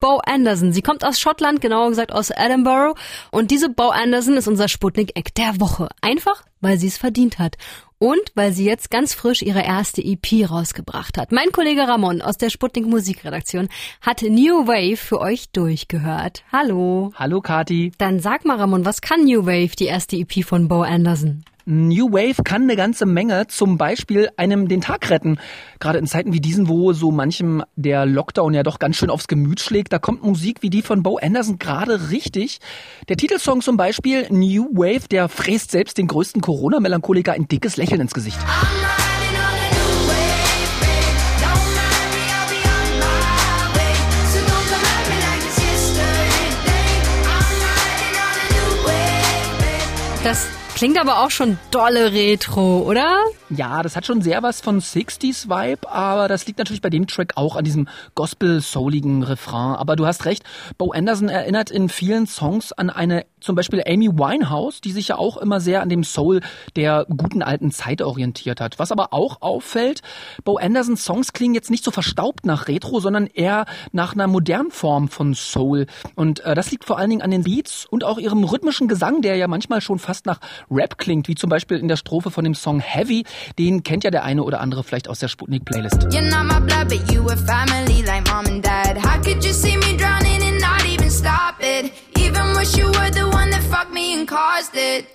Bo Anderson. Sie kommt aus Schottland, genauer gesagt aus Edinburgh. Und diese Bo Anderson ist unser Sputnik-Eck der Woche. Einfach, weil sie es verdient hat. Und weil sie jetzt ganz frisch ihre erste EP rausgebracht hat. Mein Kollege Ramon aus der Sputnik Musikredaktion hat New Wave für euch durchgehört. Hallo. Hallo Kati. Dann sag mal Ramon, was kann New Wave, die erste EP von Bo Anderson? New Wave kann eine ganze Menge, zum Beispiel einem den Tag retten. Gerade in Zeiten wie diesen, wo so manchem der Lockdown ja doch ganz schön aufs Gemüt schlägt, da kommt Musik wie die von Bo Anderson gerade richtig. Der Titelsong zum Beispiel New Wave, der fräst selbst den größten Corona-Melancholiker ein dickes Lächeln ins Gesicht. Das Klingt aber auch schon dolle Retro, oder? Ja, das hat schon sehr was von 60s Vibe, aber das liegt natürlich bei dem Track auch an diesem gospel-souligen Refrain. Aber du hast recht, Bo Anderson erinnert in vielen Songs an eine zum Beispiel Amy Winehouse, die sich ja auch immer sehr an dem Soul der guten alten Zeit orientiert hat. Was aber auch auffällt, Bo Andersons Songs klingen jetzt nicht so verstaubt nach Retro, sondern eher nach einer modernen Form von Soul. Und äh, das liegt vor allen Dingen an den Beats und auch ihrem rhythmischen Gesang, der ja manchmal schon fast nach Rap klingt, wie zum Beispiel in der Strophe von dem Song Heavy. Den kennt ja der eine oder andere vielleicht aus der Sputnik-Playlist. Even wish you were the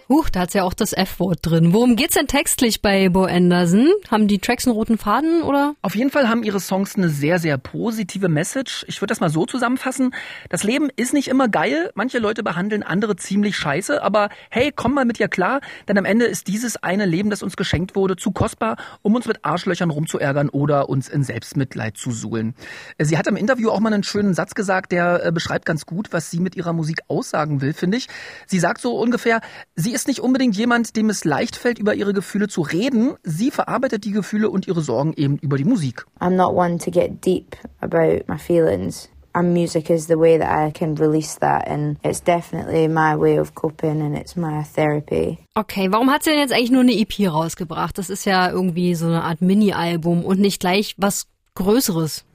Huch, da hat's ja auch das F-Wort drin. Worum geht's denn textlich bei Bo Anderson? Haben die Tracks einen roten Faden oder? Auf jeden Fall haben ihre Songs eine sehr, sehr positive Message. Ich würde das mal so zusammenfassen. Das Leben ist nicht immer geil. Manche Leute behandeln andere ziemlich scheiße. Aber hey, komm mal mit dir klar. Denn am Ende ist dieses eine Leben, das uns geschenkt wurde, zu kostbar, um uns mit Arschlöchern rumzuärgern oder uns in Selbstmitleid zu suhlen. Sie hat im Interview auch mal einen schönen Satz gesagt, der äh, beschreibt ganz gut, was sie mit ihrer Musik aussagen will, finde ich. Sie sagt so ungefähr, sie ist nicht unbedingt jemand, dem es leicht fällt, über ihre Gefühle zu reden. Sie verarbeitet die Gefühle und ihre Sorgen eben über die Musik. I'm not one to get deep about my feelings. And music is the way that I can release that and it's definitely my way of coping and it's my therapy. Okay, warum hat sie denn jetzt eigentlich nur eine EP rausgebracht? Das ist ja irgendwie so eine Art Mini-Album und nicht gleich was Größeres.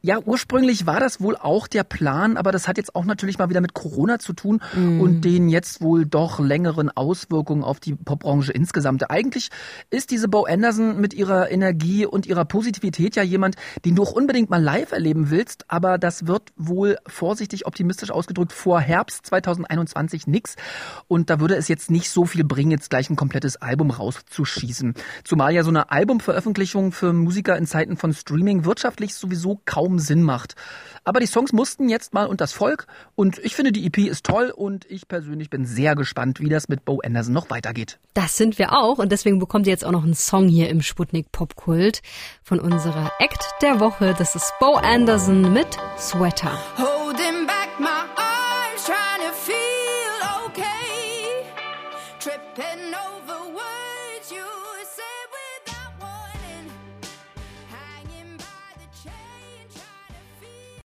Ja, ursprünglich war das wohl auch der Plan, aber das hat jetzt auch natürlich mal wieder mit Corona zu tun mm. und den jetzt wohl doch längeren Auswirkungen auf die Popbranche insgesamt. Eigentlich ist diese Bo Anderson mit ihrer Energie und ihrer Positivität ja jemand, den du auch unbedingt mal live erleben willst, aber das wird wohl vorsichtig optimistisch ausgedrückt vor Herbst 2021 nix und da würde es jetzt nicht so viel bringen, jetzt gleich ein komplettes Album rauszuschießen. Zumal ja so eine Albumveröffentlichung für Musiker in Zeiten von Streaming wirtschaftlich sowieso kaum kaum Sinn macht. Aber die Songs mussten jetzt mal und das Volk und ich finde die EP ist toll und ich persönlich bin sehr gespannt, wie das mit Bo Anderson noch weitergeht. Das sind wir auch und deswegen bekommt ihr jetzt auch noch einen Song hier im Sputnik Popkult von unserer Act der Woche. Das ist Bo Anderson mit Sweater. Holding back my